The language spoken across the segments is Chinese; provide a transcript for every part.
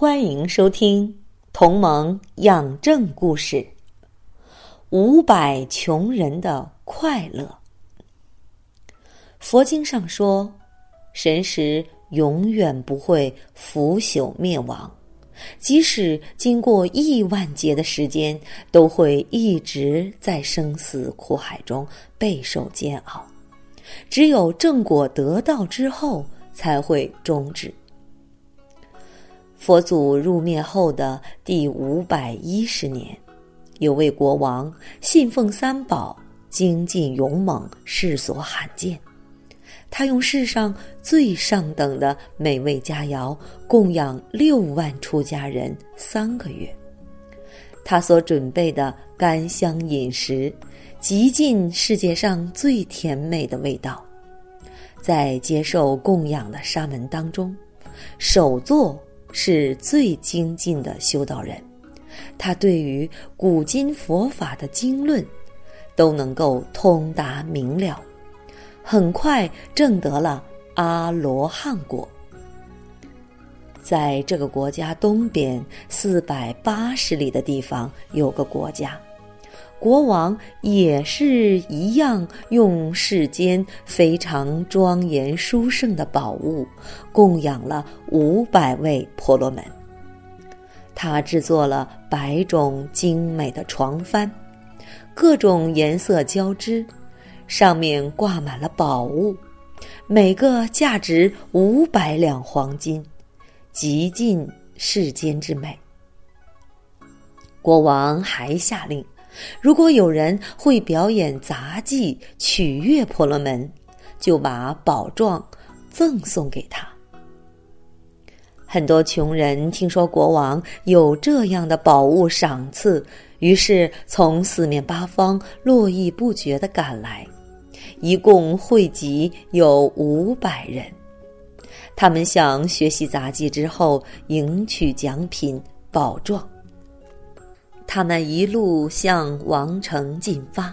欢迎收听《同盟养正故事》，五百穷人的快乐。佛经上说，神识永远不会腐朽灭亡，即使经过亿万劫的时间，都会一直在生死苦海中备受煎熬。只有正果得到之后，才会终止。佛祖入灭后的第五百一十年，有位国王信奉三宝，精进勇猛，世所罕见。他用世上最上等的美味佳肴供养六万出家人三个月。他所准备的甘香饮食，极尽世界上最甜美的味道。在接受供养的沙门当中，首座。是最精进的修道人，他对于古今佛法的经论都能够通达明了，很快证得了阿罗汉果。在这个国家东边四百八十里的地方，有个国家。国王也是一样，用世间非常庄严殊胜的宝物供养了五百位婆罗门。他制作了百种精美的床幡，各种颜色交织，上面挂满了宝物，每个价值五百两黄金，极尽世间之美。国王还下令。如果有人会表演杂技取悦婆罗门，就把宝状赠送给他。很多穷人听说国王有这样的宝物赏赐，于是从四面八方络绎不绝的赶来，一共汇集有五百人。他们想学习杂技之后，赢取奖品宝状。他们一路向王城进发，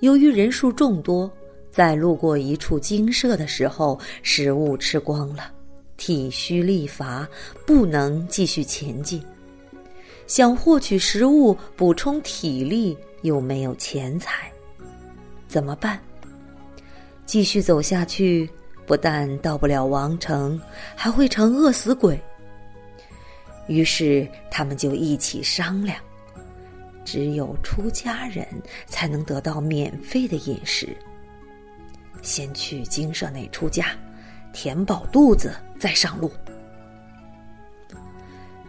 由于人数众多，在路过一处精舍的时候，食物吃光了，体虚力乏，不能继续前进。想获取食物补充体力，又没有钱财，怎么办？继续走下去，不但到不了王城，还会成饿死鬼。于是他们就一起商量。只有出家人才能得到免费的饮食。先去精舍内出家，填饱肚子再上路。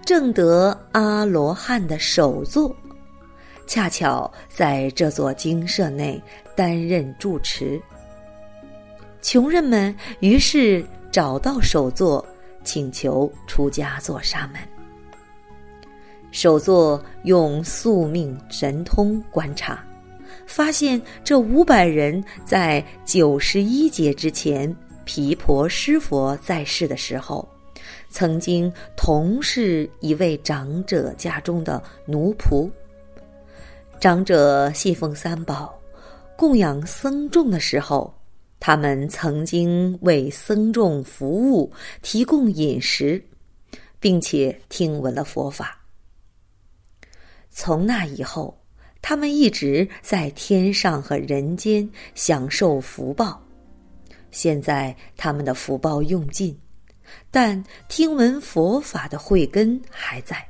正得阿罗汉的首座，恰巧在这座精舍内担任住持。穷人们于是找到首座，请求出家做沙门。首座用宿命神通观察，发现这五百人在九十一劫之前，毗婆尸佛在世的时候，曾经同是一位长者家中的奴仆。长者信奉三宝，供养僧众的时候，他们曾经为僧众服务，提供饮食，并且听闻了佛法。从那以后，他们一直在天上和人间享受福报。现在他们的福报用尽，但听闻佛法的慧根还在。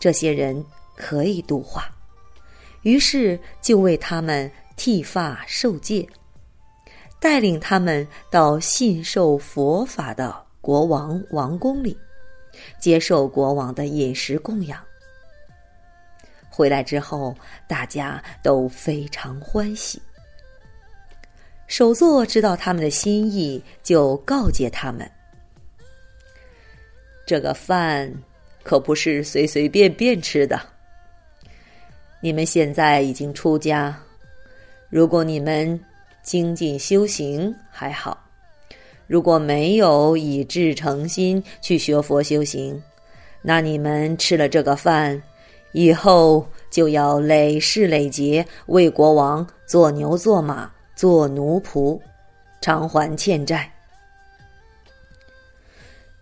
这些人可以度化，于是就为他们剃发受戒，带领他们到信受佛法的国王王宫里，接受国王的饮食供养。回来之后，大家都非常欢喜。首座知道他们的心意，就告诫他们：这个饭可不是随随便便吃的。你们现在已经出家，如果你们精进修行还好；如果没有以至诚心去学佛修行，那你们吃了这个饭，以后就要累世累劫为国王做牛做马做奴仆，偿还欠债。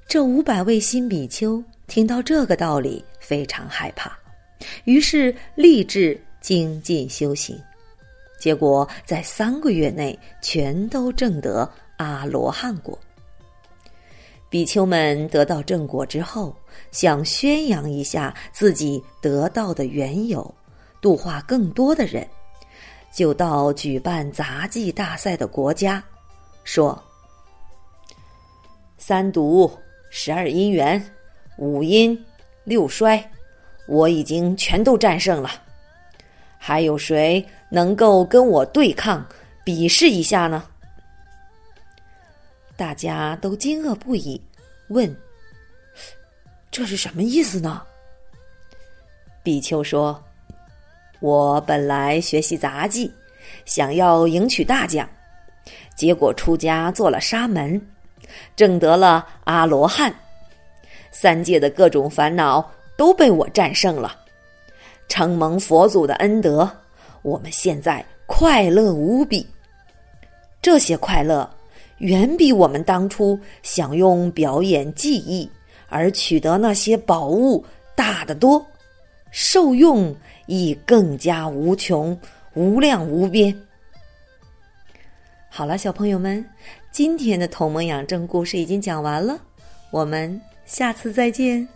这五百位新比丘听到这个道理，非常害怕，于是立志精进修行。结果在三个月内，全都证得阿罗汉果。比丘们得到正果之后，想宣扬一下自己得到的缘由，度化更多的人，就到举办杂技大赛的国家，说：“三毒。”十二因缘，五阴六衰，我已经全都战胜了。还有谁能够跟我对抗、比试一下呢？大家都惊愕不已，问：“这是什么意思呢？”比丘说：“我本来学习杂技，想要赢取大奖，结果出家做了沙门。”证得了阿罗汉，三界的各种烦恼都被我战胜了，承蒙佛祖的恩德，我们现在快乐无比。这些快乐远比我们当初想用表演技艺而取得那些宝物大得多，受用亦更加无穷、无量无边。好了，小朋友们。今天的同盟养正故事已经讲完了，我们下次再见。